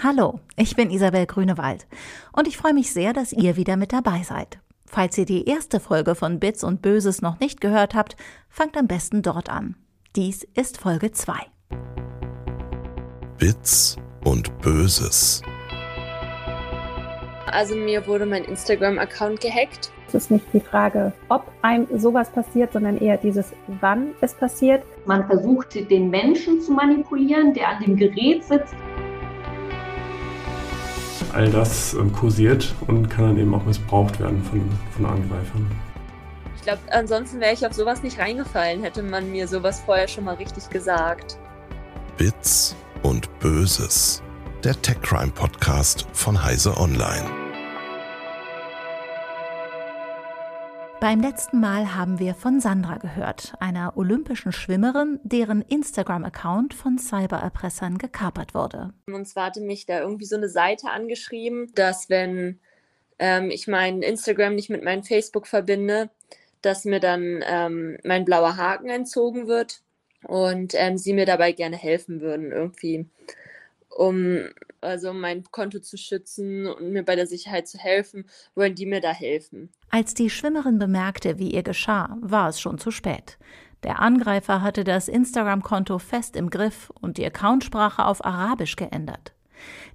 Hallo, ich bin Isabel Grünewald und ich freue mich sehr, dass ihr wieder mit dabei seid. Falls ihr die erste Folge von Bits und Böses noch nicht gehört habt, fangt am besten dort an. Dies ist Folge 2. Bits und Böses. Also mir wurde mein Instagram-Account gehackt. Es ist nicht die Frage, ob einem sowas passiert, sondern eher dieses, wann es passiert. Man versucht, den Menschen zu manipulieren, der an dem Gerät sitzt. All das ähm, kursiert und kann dann eben auch missbraucht werden von, von Angreifern. Ich glaube, ansonsten wäre ich auf sowas nicht reingefallen, hätte man mir sowas vorher schon mal richtig gesagt. Bits und Böses. Der Tech Crime Podcast von Heise Online. Beim letzten Mal haben wir von Sandra gehört, einer olympischen Schwimmerin, deren Instagram-Account von Cybererpressern gekapert wurde. Und zwar hatte mich da irgendwie so eine Seite angeschrieben, dass wenn ähm, ich mein Instagram nicht mit meinem Facebook verbinde, dass mir dann ähm, mein blauer Haken entzogen wird und ähm, sie mir dabei gerne helfen würden, irgendwie, um also mein Konto zu schützen und mir bei der Sicherheit zu helfen, wollen die mir da helfen. Als die Schwimmerin bemerkte, wie ihr geschah, war es schon zu spät. Der Angreifer hatte das Instagram-Konto fest im Griff und die Accountsprache auf Arabisch geändert.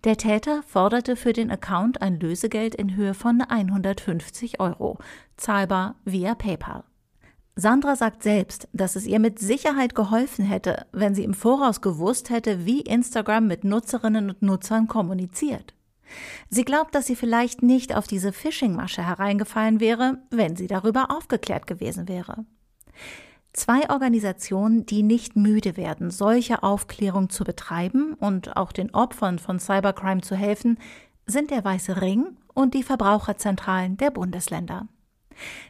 Der Täter forderte für den Account ein Lösegeld in Höhe von 150 Euro, zahlbar via PayPal. Sandra sagt selbst, dass es ihr mit Sicherheit geholfen hätte, wenn sie im Voraus gewusst hätte, wie Instagram mit Nutzerinnen und Nutzern kommuniziert. Sie glaubt, dass sie vielleicht nicht auf diese Phishing-Masche hereingefallen wäre, wenn sie darüber aufgeklärt gewesen wäre. Zwei Organisationen, die nicht müde werden, solche Aufklärung zu betreiben und auch den Opfern von Cybercrime zu helfen, sind der Weiße Ring und die Verbraucherzentralen der Bundesländer.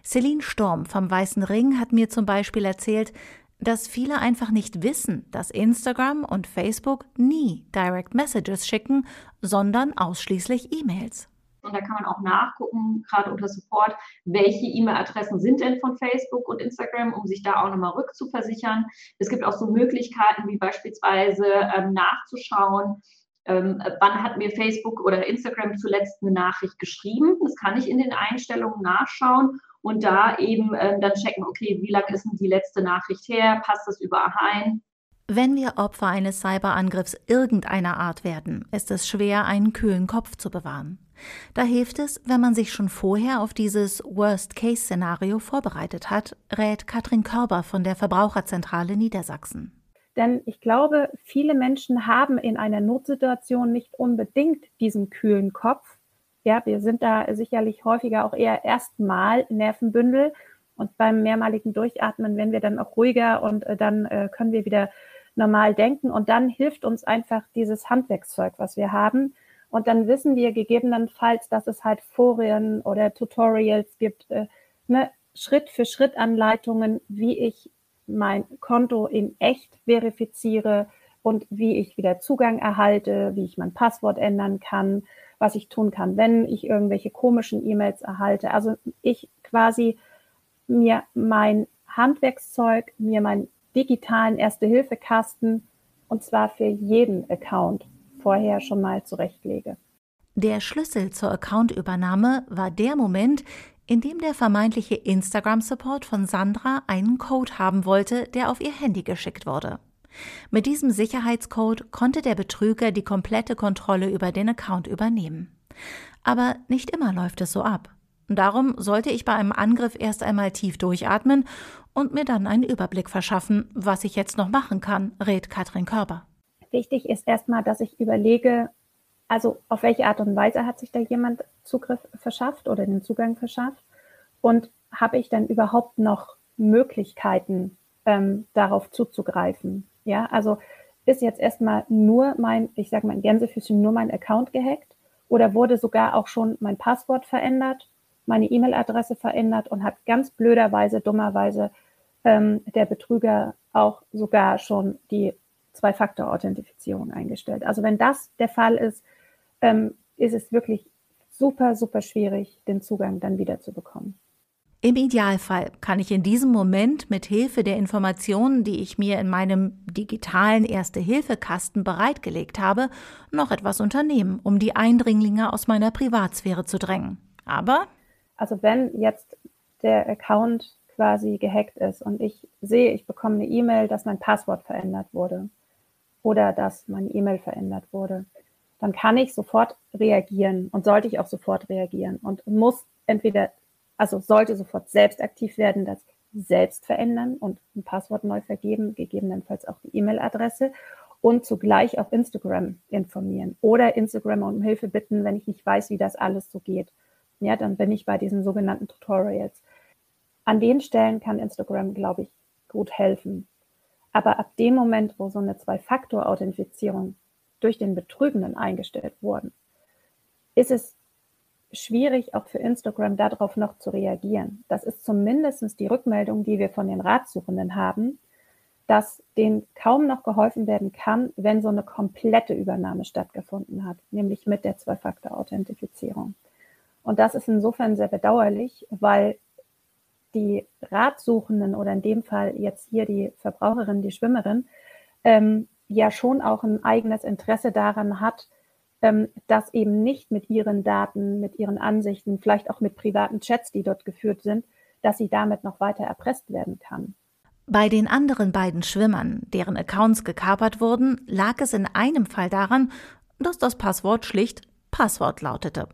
Celine Storm vom Weißen Ring hat mir zum Beispiel erzählt, dass viele einfach nicht wissen, dass Instagram und Facebook nie Direct Messages schicken, sondern ausschließlich E-Mails. Und da kann man auch nachgucken, gerade unter Support, welche E-Mail-Adressen sind denn von Facebook und Instagram, um sich da auch nochmal rückzuversichern. Es gibt auch so Möglichkeiten, wie beispielsweise ähm, nachzuschauen, ähm, wann hat mir Facebook oder Instagram zuletzt eine Nachricht geschrieben. Das kann ich in den Einstellungen nachschauen und da eben ähm, dann checken, okay, wie lange ist denn die letzte Nachricht her? Passt das überein? Wenn wir Opfer eines Cyberangriffs irgendeiner Art werden, ist es schwer, einen kühlen Kopf zu bewahren. Da hilft es, wenn man sich schon vorher auf dieses Worst-Case-Szenario vorbereitet hat, rät Katrin Körber von der Verbraucherzentrale Niedersachsen. Denn ich glaube, viele Menschen haben in einer Notsituation nicht unbedingt diesen kühlen Kopf. Ja, wir sind da sicherlich häufiger auch eher erstmal Nervenbündel und beim mehrmaligen Durchatmen werden wir dann auch ruhiger und äh, dann äh, können wir wieder normal denken und dann hilft uns einfach dieses Handwerkszeug, was wir haben. Und dann wissen wir gegebenenfalls, dass es halt Forien oder Tutorials gibt, äh, ne, Schritt für Schritt Anleitungen, wie ich mein Konto in echt verifiziere und wie ich wieder Zugang erhalte, wie ich mein Passwort ändern kann, was ich tun kann, wenn ich irgendwelche komischen E-Mails erhalte. Also ich quasi mir mein Handwerkszeug, mir meinen digitalen Erste-Hilfe-Kasten und zwar für jeden Account vorher schon mal zurechtlege. Der Schlüssel zur Accountübernahme war der Moment, in dem der vermeintliche Instagram-Support von Sandra einen Code haben wollte, der auf ihr Handy geschickt wurde. Mit diesem Sicherheitscode konnte der Betrüger die komplette Kontrolle über den Account übernehmen. Aber nicht immer läuft es so ab. Darum sollte ich bei einem Angriff erst einmal tief durchatmen und mir dann einen Überblick verschaffen, was ich jetzt noch machen kann, rät Katrin Körber. Wichtig ist erstmal, dass ich überlege, also auf welche Art und Weise hat sich da jemand Zugriff verschafft oder den Zugang verschafft? Und habe ich dann überhaupt noch Möglichkeiten, ähm, darauf zuzugreifen? Ja, also ist jetzt erstmal nur mein, ich sage mal in Gänsefüßchen, nur mein Account gehackt oder wurde sogar auch schon mein Passwort verändert, meine E-Mail-Adresse verändert und hat ganz blöderweise, dummerweise ähm, der Betrüger auch sogar schon die Zwei-Faktor-Authentifizierung eingestellt. Also wenn das der Fall ist, ähm, ist es wirklich super, super schwierig, den Zugang dann wieder zu bekommen. Im Idealfall kann ich in diesem Moment mit Hilfe der Informationen, die ich mir in meinem digitalen Erste-Hilfe-Kasten bereitgelegt habe, noch etwas unternehmen, um die Eindringlinge aus meiner Privatsphäre zu drängen. Aber also wenn jetzt der Account quasi gehackt ist und ich sehe, ich bekomme eine E-Mail, dass mein Passwort verändert wurde oder dass meine E-Mail verändert wurde, dann kann ich sofort reagieren und sollte ich auch sofort reagieren und muss entweder also sollte sofort selbst aktiv werden, das selbst verändern und ein Passwort neu vergeben, gegebenenfalls auch die E-Mail-Adresse und zugleich auch Instagram informieren oder Instagram um Hilfe bitten, wenn ich nicht weiß, wie das alles so geht. Ja, dann bin ich bei diesen sogenannten Tutorials. An den Stellen kann Instagram, glaube ich, gut helfen. Aber ab dem Moment, wo so eine Zwei-Faktor-Authentifizierung durch den Betrügenden eingestellt wurden, ist es schwierig, auch für Instagram darauf noch zu reagieren. Das ist zumindest die Rückmeldung, die wir von den Ratsuchenden haben, dass denen kaum noch geholfen werden kann, wenn so eine komplette Übernahme stattgefunden hat, nämlich mit der Zwei-Faktor-Authentifizierung. Und das ist insofern sehr bedauerlich, weil die Ratsuchenden oder in dem Fall jetzt hier die Verbraucherin, die Schwimmerin, ähm, ja schon auch ein eigenes Interesse daran hat, ähm, dass eben nicht mit ihren Daten, mit ihren Ansichten, vielleicht auch mit privaten Chats, die dort geführt sind, dass sie damit noch weiter erpresst werden kann. Bei den anderen beiden Schwimmern, deren Accounts gekapert wurden, lag es in einem Fall daran, dass das Passwort schlicht Passwort lautete.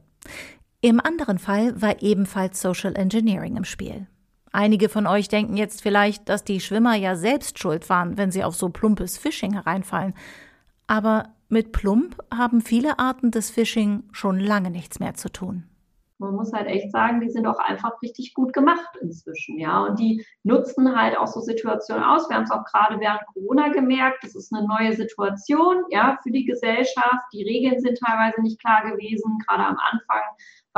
Im anderen Fall war ebenfalls Social Engineering im Spiel. Einige von euch denken jetzt vielleicht, dass die Schwimmer ja selbst schuld waren, wenn sie auf so plumpes Phishing hereinfallen. Aber mit plump haben viele Arten des Phishing schon lange nichts mehr zu tun. Man muss halt echt sagen, die sind auch einfach richtig gut gemacht inzwischen, ja. Und die nutzen halt auch so Situationen aus. Wir haben es auch gerade während Corona gemerkt. Das ist eine neue Situation, ja, für die Gesellschaft. Die Regeln sind teilweise nicht klar gewesen, gerade am Anfang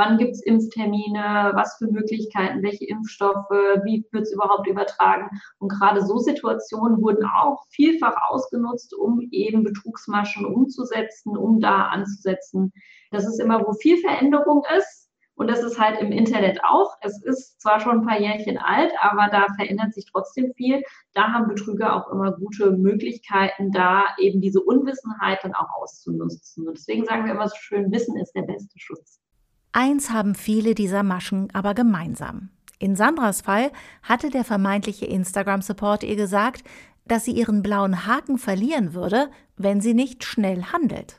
wann gibt es Impftermine, was für Möglichkeiten, welche Impfstoffe, wie wird es überhaupt übertragen. Und gerade so Situationen wurden auch vielfach ausgenutzt, um eben Betrugsmaschen umzusetzen, um da anzusetzen. Das ist immer, wo viel Veränderung ist. Und das ist halt im Internet auch. Es ist zwar schon ein paar Jährchen alt, aber da verändert sich trotzdem viel. Da haben Betrüger auch immer gute Möglichkeiten, da eben diese Unwissenheit dann auch auszunutzen. Und deswegen sagen wir immer so schön, Wissen ist der beste Schutz. Eins haben viele dieser Maschen aber gemeinsam. In Sandras Fall hatte der vermeintliche Instagram-Support ihr gesagt, dass sie ihren blauen Haken verlieren würde, wenn sie nicht schnell handelt.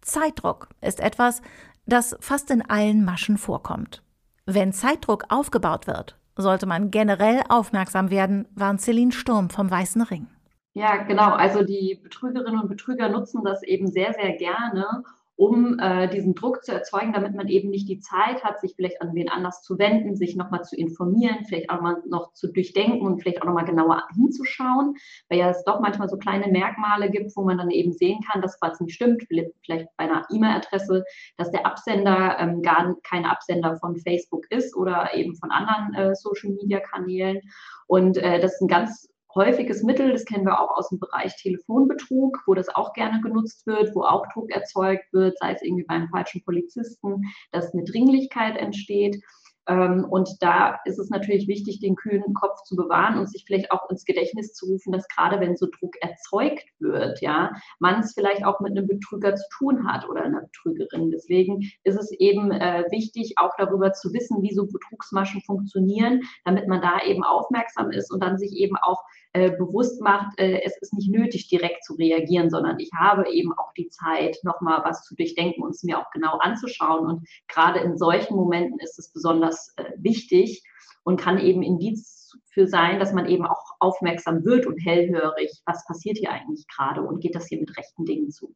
Zeitdruck ist etwas, das fast in allen Maschen vorkommt. Wenn Zeitdruck aufgebaut wird, sollte man generell aufmerksam werden, warnt Celine Sturm vom Weißen Ring. Ja, genau. Also die Betrügerinnen und Betrüger nutzen das eben sehr, sehr gerne, um äh, diesen Druck zu erzeugen, damit man eben nicht die Zeit hat, sich vielleicht an wen anders zu wenden, sich nochmal zu informieren, vielleicht auch mal noch zu durchdenken und vielleicht auch nochmal genauer hinzuschauen, weil ja es doch manchmal so kleine Merkmale gibt, wo man dann eben sehen kann, dass was nicht stimmt, vielleicht bei einer E-Mail-Adresse, dass der Absender ähm, gar kein Absender von Facebook ist oder eben von anderen äh, Social-Media-Kanälen. Und äh, das ist ein ganz häufiges Mittel, das kennen wir auch aus dem Bereich Telefonbetrug, wo das auch gerne genutzt wird, wo auch Druck erzeugt wird, sei es irgendwie beim falschen Polizisten, dass eine Dringlichkeit entsteht. Ähm, und da ist es natürlich wichtig, den kühlen Kopf zu bewahren und sich vielleicht auch ins Gedächtnis zu rufen, dass gerade wenn so Druck erzeugt wird, ja, man es vielleicht auch mit einem Betrüger zu tun hat oder einer Betrügerin. Deswegen ist es eben äh, wichtig, auch darüber zu wissen, wie so Betrugsmaschen funktionieren, damit man da eben aufmerksam ist und dann sich eben auch äh, bewusst macht, äh, es ist nicht nötig, direkt zu reagieren, sondern ich habe eben auch die Zeit, nochmal was zu durchdenken und es mir auch genau anzuschauen. Und gerade in solchen Momenten ist es besonders äh, wichtig und kann eben Indiz für sein, dass man eben auch aufmerksam wird und hellhörig, was passiert hier eigentlich gerade und geht das hier mit rechten Dingen zu.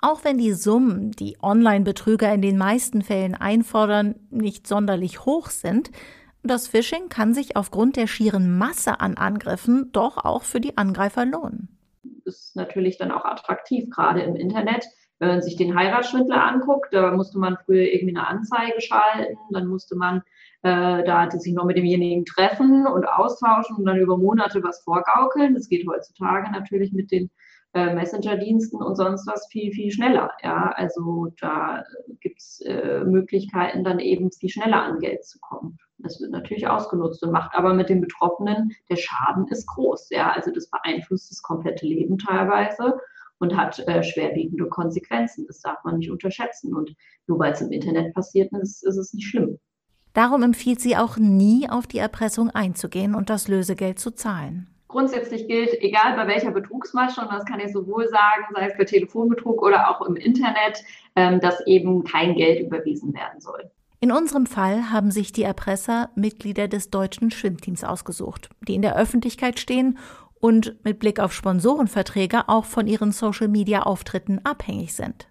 Auch wenn die Summen, die Online-Betrüger in den meisten Fällen einfordern, nicht sonderlich hoch sind, das Phishing kann sich aufgrund der schieren Masse an Angriffen doch auch für die Angreifer lohnen. Ist natürlich dann auch attraktiv, gerade im Internet. Wenn man sich den Heiratsschwindler anguckt, da musste man früher irgendwie eine Anzeige schalten, dann musste man äh, da sich noch mit demjenigen treffen und austauschen und dann über Monate was vorgaukeln. Das geht heutzutage natürlich mit den äh, Messenger-Diensten und sonst was viel, viel schneller. Ja, also da gibt es äh, Möglichkeiten, dann eben viel schneller an Geld zu kommen. Das wird natürlich ausgenutzt und macht aber mit den Betroffenen, der Schaden ist groß. Ja, also das beeinflusst das komplette Leben teilweise und hat äh, schwerwiegende Konsequenzen. Das darf man nicht unterschätzen. Und nur weil es im Internet passiert ist, ist es nicht schlimm. Darum empfiehlt sie auch nie, auf die Erpressung einzugehen und das Lösegeld zu zahlen. Grundsätzlich gilt, egal bei welcher Betrugsmasche, und das kann ich sowohl sagen, sei es bei Telefonbetrug oder auch im Internet, ähm, dass eben kein Geld überwiesen werden soll. In unserem Fall haben sich die Erpresser Mitglieder des deutschen Schwimmteams ausgesucht, die in der Öffentlichkeit stehen und mit Blick auf Sponsorenverträge auch von ihren Social-Media-Auftritten abhängig sind.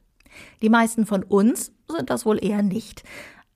Die meisten von uns sind das wohl eher nicht.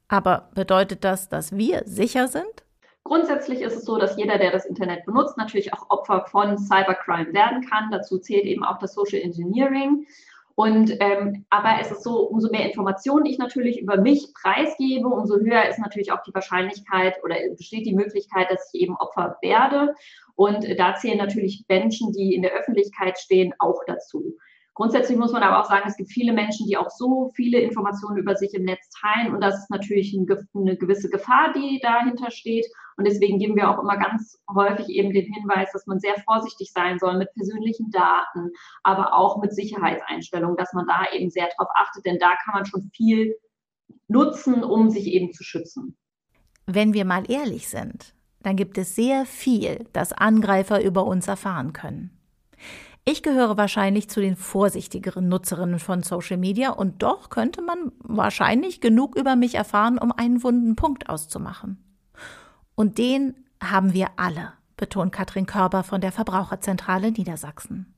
Aber bedeutet das, dass wir sicher sind? Grundsätzlich ist es so, dass jeder, der das Internet benutzt, natürlich auch Opfer von Cybercrime werden kann. Dazu zählt eben auch das Social Engineering. Und ähm, aber es ist so, umso mehr Informationen ich natürlich über mich preisgebe, umso höher ist natürlich auch die Wahrscheinlichkeit oder besteht die Möglichkeit, dass ich eben Opfer werde. Und da zählen natürlich Menschen, die in der Öffentlichkeit stehen, auch dazu. Grundsätzlich muss man aber auch sagen, es gibt viele Menschen, die auch so viele Informationen über sich im Netz teilen. Und das ist natürlich eine gewisse Gefahr, die dahinter steht. Und deswegen geben wir auch immer ganz häufig eben den Hinweis, dass man sehr vorsichtig sein soll mit persönlichen Daten, aber auch mit Sicherheitseinstellungen, dass man da eben sehr drauf achtet, denn da kann man schon viel nutzen, um sich eben zu schützen. Wenn wir mal ehrlich sind, dann gibt es sehr viel, das Angreifer über uns erfahren können. Ich gehöre wahrscheinlich zu den vorsichtigeren Nutzerinnen von Social Media und doch könnte man wahrscheinlich genug über mich erfahren, um einen wunden Punkt auszumachen. Und den haben wir alle, betont Katrin Körber von der Verbraucherzentrale Niedersachsen.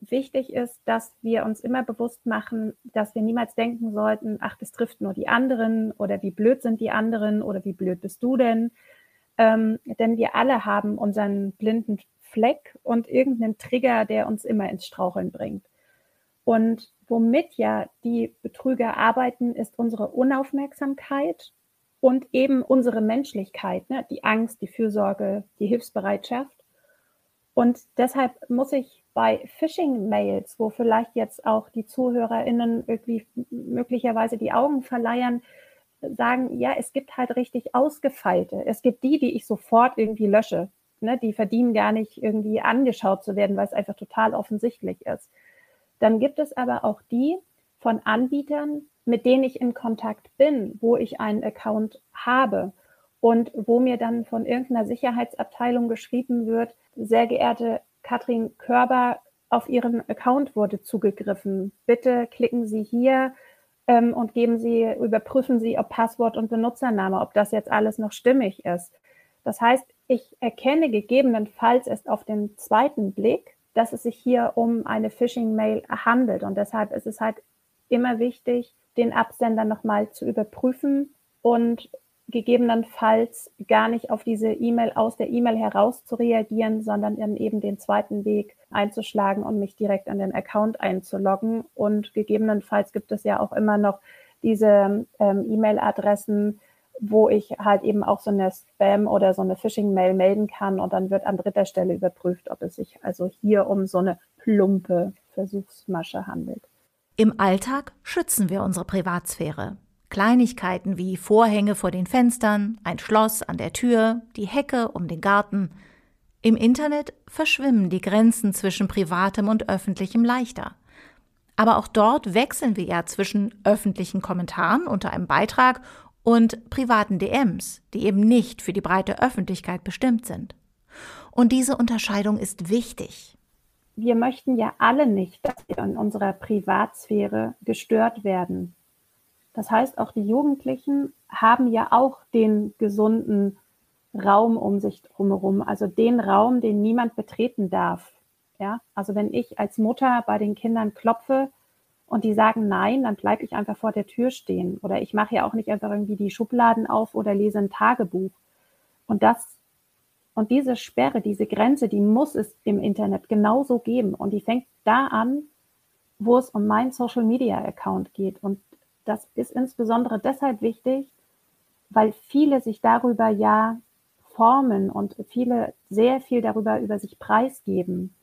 Wichtig ist, dass wir uns immer bewusst machen, dass wir niemals denken sollten, ach, das trifft nur die anderen oder wie blöd sind die anderen oder wie blöd bist du denn, ähm, denn wir alle haben unseren blinden Fleck und irgendeinen Trigger, der uns immer ins Straucheln bringt. Und womit ja die Betrüger arbeiten, ist unsere Unaufmerksamkeit und eben unsere Menschlichkeit, ne? die Angst, die Fürsorge, die Hilfsbereitschaft. Und deshalb muss ich bei Phishing-Mails, wo vielleicht jetzt auch die ZuhörerInnen irgendwie möglicherweise die Augen verleiern, sagen, ja, es gibt halt richtig ausgefeilte. Es gibt die, die ich sofort irgendwie lösche. Ne? Die verdienen gar nicht irgendwie angeschaut zu werden, weil es einfach total offensichtlich ist. Dann gibt es aber auch die von Anbietern, mit denen ich in Kontakt bin, wo ich einen Account habe und wo mir dann von irgendeiner Sicherheitsabteilung geschrieben wird, sehr geehrte Katrin Körber, auf Ihren Account wurde zugegriffen. Bitte klicken Sie hier ähm, und geben Sie, überprüfen Sie, ob Passwort und Benutzername, ob das jetzt alles noch stimmig ist. Das heißt, ich erkenne gegebenenfalls erst auf den zweiten Blick, dass es sich hier um eine Phishing-Mail handelt. Und deshalb ist es halt immer wichtig, den Absender nochmal zu überprüfen und gegebenenfalls gar nicht auf diese E-Mail aus der E-Mail heraus zu reagieren, sondern dann eben den zweiten Weg einzuschlagen und mich direkt an den Account einzuloggen. Und gegebenenfalls gibt es ja auch immer noch diese ähm, E-Mail-Adressen, wo ich halt eben auch so eine Spam oder so eine Phishing-Mail melden kann und dann wird an dritter Stelle überprüft, ob es sich also hier um so eine plumpe Versuchsmasche handelt. Im Alltag schützen wir unsere Privatsphäre. Kleinigkeiten wie Vorhänge vor den Fenstern, ein Schloss an der Tür, die Hecke um den Garten. Im Internet verschwimmen die Grenzen zwischen privatem und öffentlichem leichter. Aber auch dort wechseln wir ja zwischen öffentlichen Kommentaren unter einem Beitrag und privaten DMs, die eben nicht für die breite Öffentlichkeit bestimmt sind. Und diese Unterscheidung ist wichtig. Wir möchten ja alle nicht, dass wir in unserer Privatsphäre gestört werden. Das heißt, auch die Jugendlichen haben ja auch den gesunden Raum um sich drumherum, also den Raum, den niemand betreten darf. Ja, also wenn ich als Mutter bei den Kindern klopfe, und die sagen nein, dann bleibe ich einfach vor der Tür stehen. Oder ich mache ja auch nicht einfach irgendwie die Schubladen auf oder lese ein Tagebuch. Und das und diese Sperre, diese Grenze, die muss es im Internet genauso geben. Und die fängt da an, wo es um meinen Social Media Account geht. Und das ist insbesondere deshalb wichtig, weil viele sich darüber ja formen und viele sehr viel darüber über sich preisgeben.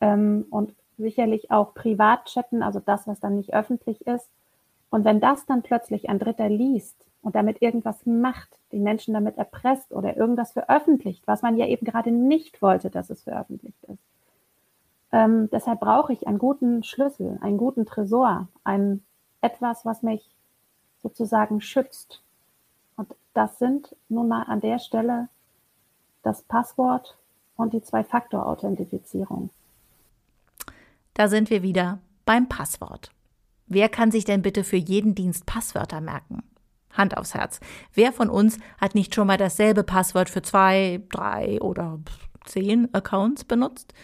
Ähm, und sicherlich auch privat chatten, also das, was dann nicht öffentlich ist. Und wenn das dann plötzlich ein Dritter liest und damit irgendwas macht, die Menschen damit erpresst oder irgendwas veröffentlicht, was man ja eben gerade nicht wollte, dass es veröffentlicht ist. Ähm, deshalb brauche ich einen guten Schlüssel, einen guten Tresor, ein etwas, was mich sozusagen schützt. Und das sind nun mal an der Stelle das Passwort und die Zwei-Faktor-Authentifizierung. Da sind wir wieder beim Passwort. Wer kann sich denn bitte für jeden Dienst Passwörter merken? Hand aufs Herz. Wer von uns hat nicht schon mal dasselbe Passwort für zwei, drei oder zehn Accounts benutzt?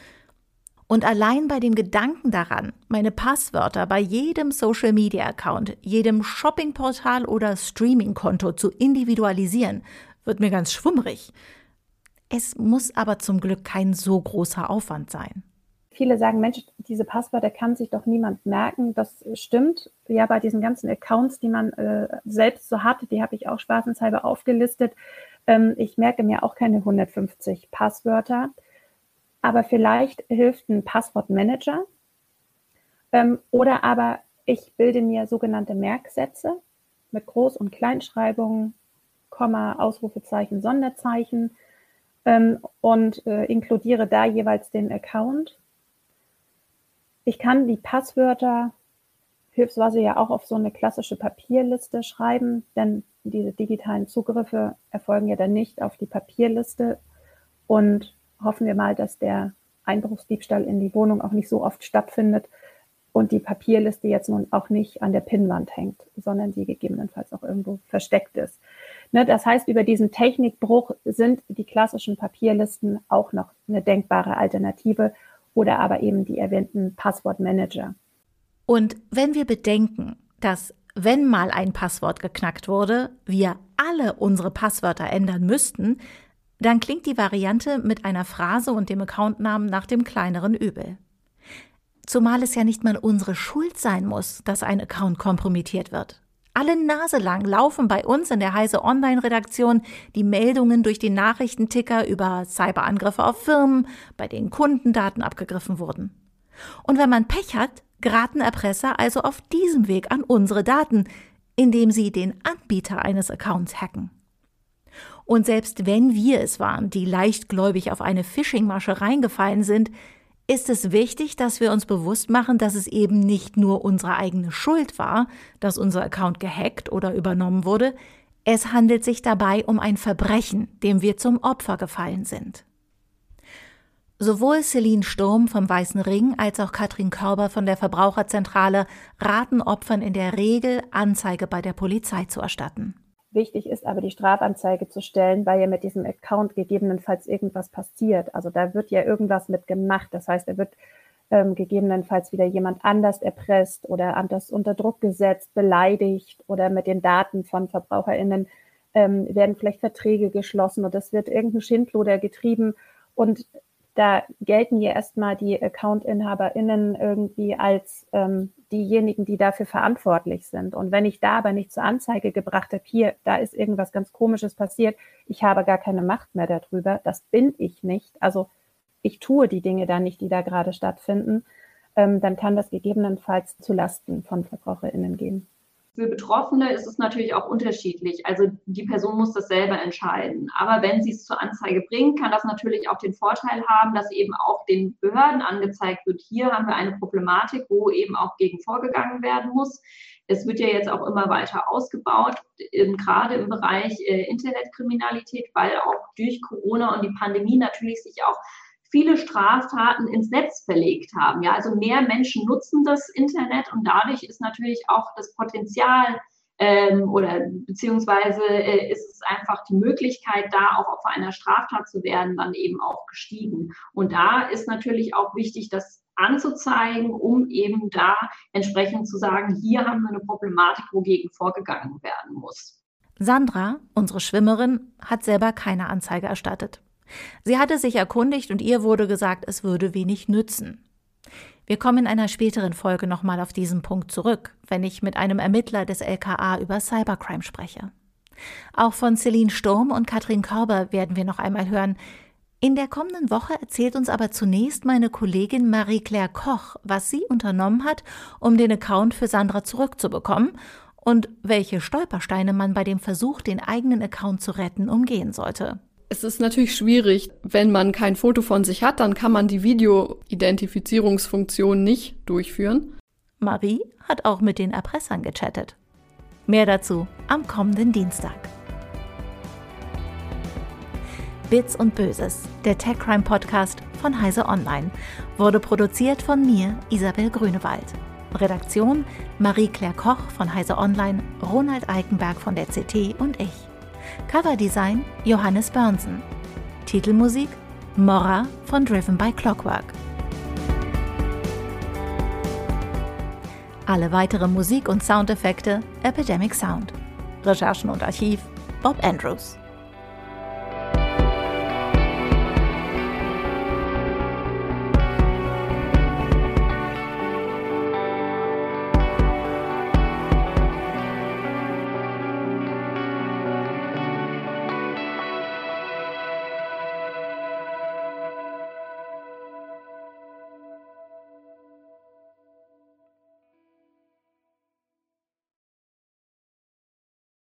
Und allein bei dem Gedanken daran, meine Passwörter bei jedem Social Media Account, jedem Shoppingportal oder Streaming-Konto zu individualisieren, wird mir ganz schwummrig. Es muss aber zum Glück kein so großer Aufwand sein. Viele sagen, Mensch, diese Passwörter kann sich doch niemand merken. Das stimmt. Ja, bei diesen ganzen Accounts, die man äh, selbst so hat, die habe ich auch spaßenshalber aufgelistet. Ähm, ich merke mir auch keine 150 Passwörter. Aber vielleicht hilft ein Passwortmanager. Ähm, oder aber ich bilde mir sogenannte Merksätze mit Groß- und Kleinschreibungen, Komma, Ausrufezeichen, Sonderzeichen ähm, und äh, inkludiere da jeweils den Account. Ich kann die Passwörter hilfsweise ja auch auf so eine klassische Papierliste schreiben, denn diese digitalen Zugriffe erfolgen ja dann nicht auf die Papierliste und hoffen wir mal, dass der Einbruchsdiebstahl in die Wohnung auch nicht so oft stattfindet und die Papierliste jetzt nun auch nicht an der Pinnwand hängt, sondern die gegebenenfalls auch irgendwo versteckt ist. Ne, das heißt, über diesen Technikbruch sind die klassischen Papierlisten auch noch eine denkbare Alternative oder aber eben die erwähnten Passwortmanager. Und wenn wir bedenken, dass wenn mal ein Passwort geknackt wurde, wir alle unsere Passwörter ändern müssten, dann klingt die Variante mit einer Phrase und dem Accountnamen nach dem kleineren Übel. Zumal es ja nicht mal unsere Schuld sein muss, dass ein Account kompromittiert wird. Alle Nase lang laufen bei uns in der Heise Online-Redaktion die Meldungen durch den Nachrichtenticker über Cyberangriffe auf Firmen, bei denen Kundendaten abgegriffen wurden. Und wenn man Pech hat, geraten Erpresser also auf diesem Weg an unsere Daten, indem sie den Anbieter eines Accounts hacken. Und selbst wenn wir es waren, die leichtgläubig auf eine Phishing-Masche reingefallen sind, ist es wichtig, dass wir uns bewusst machen, dass es eben nicht nur unsere eigene Schuld war, dass unser Account gehackt oder übernommen wurde, es handelt sich dabei um ein Verbrechen, dem wir zum Opfer gefallen sind. Sowohl Celine Sturm vom Weißen Ring als auch Katrin Körber von der Verbraucherzentrale raten Opfern in der Regel, Anzeige bei der Polizei zu erstatten. Wichtig ist aber die Strafanzeige zu stellen, weil ja mit diesem Account gegebenenfalls irgendwas passiert. Also da wird ja irgendwas mit gemacht. Das heißt, er wird ähm, gegebenenfalls wieder jemand anders erpresst oder anders unter Druck gesetzt, beleidigt oder mit den Daten von VerbraucherInnen ähm, werden vielleicht Verträge geschlossen und es wird irgendein Schindluder getrieben. Und da gelten ja erstmal die Account-InhaberInnen irgendwie als ähm, diejenigen, die dafür verantwortlich sind. Und wenn ich da aber nicht zur Anzeige gebracht habe, hier, da ist irgendwas ganz Komisches passiert, ich habe gar keine Macht mehr darüber, das bin ich nicht. Also ich tue die Dinge da nicht, die da gerade stattfinden, ähm, dann kann das gegebenenfalls zu Lasten von VerbraucherInnen gehen. Für Betroffene ist es natürlich auch unterschiedlich. Also die Person muss das selber entscheiden. Aber wenn sie es zur Anzeige bringt, kann das natürlich auch den Vorteil haben, dass eben auch den Behörden angezeigt wird, hier haben wir eine Problematik, wo eben auch gegen vorgegangen werden muss. Es wird ja jetzt auch immer weiter ausgebaut, gerade im Bereich äh, Internetkriminalität, weil auch durch Corona und die Pandemie natürlich sich auch viele Straftaten ins Netz verlegt haben. Ja, also mehr Menschen nutzen das Internet und dadurch ist natürlich auch das Potenzial ähm, oder beziehungsweise äh, ist es einfach die Möglichkeit, da auch Opfer einer Straftat zu werden, dann eben auch gestiegen. Und da ist natürlich auch wichtig, das anzuzeigen, um eben da entsprechend zu sagen, hier haben wir eine Problematik, wogegen vorgegangen werden muss. Sandra, unsere Schwimmerin, hat selber keine Anzeige erstattet. Sie hatte sich erkundigt und ihr wurde gesagt, es würde wenig nützen. Wir kommen in einer späteren Folge nochmal auf diesen Punkt zurück, wenn ich mit einem Ermittler des LKA über Cybercrime spreche. Auch von Celine Sturm und Katrin Körber werden wir noch einmal hören. In der kommenden Woche erzählt uns aber zunächst meine Kollegin Marie-Claire Koch, was sie unternommen hat, um den Account für Sandra zurückzubekommen und welche Stolpersteine man bei dem Versuch, den eigenen Account zu retten, umgehen sollte. Es ist natürlich schwierig, wenn man kein Foto von sich hat, dann kann man die Video-Identifizierungsfunktion nicht durchführen. Marie hat auch mit den Erpressern gechattet. Mehr dazu am kommenden Dienstag. Bits und Böses, der Tech Crime Podcast von Heise Online, wurde produziert von mir, Isabel Grünewald. Redaktion Marie-Claire Koch von Heise Online, Ronald Eikenberg von der CT und ich. Coverdesign Johannes Börnsen. Titelmusik Morra von Driven by Clockwork. Alle weitere Musik und Soundeffekte Epidemic Sound. Recherchen und Archiv Bob Andrews.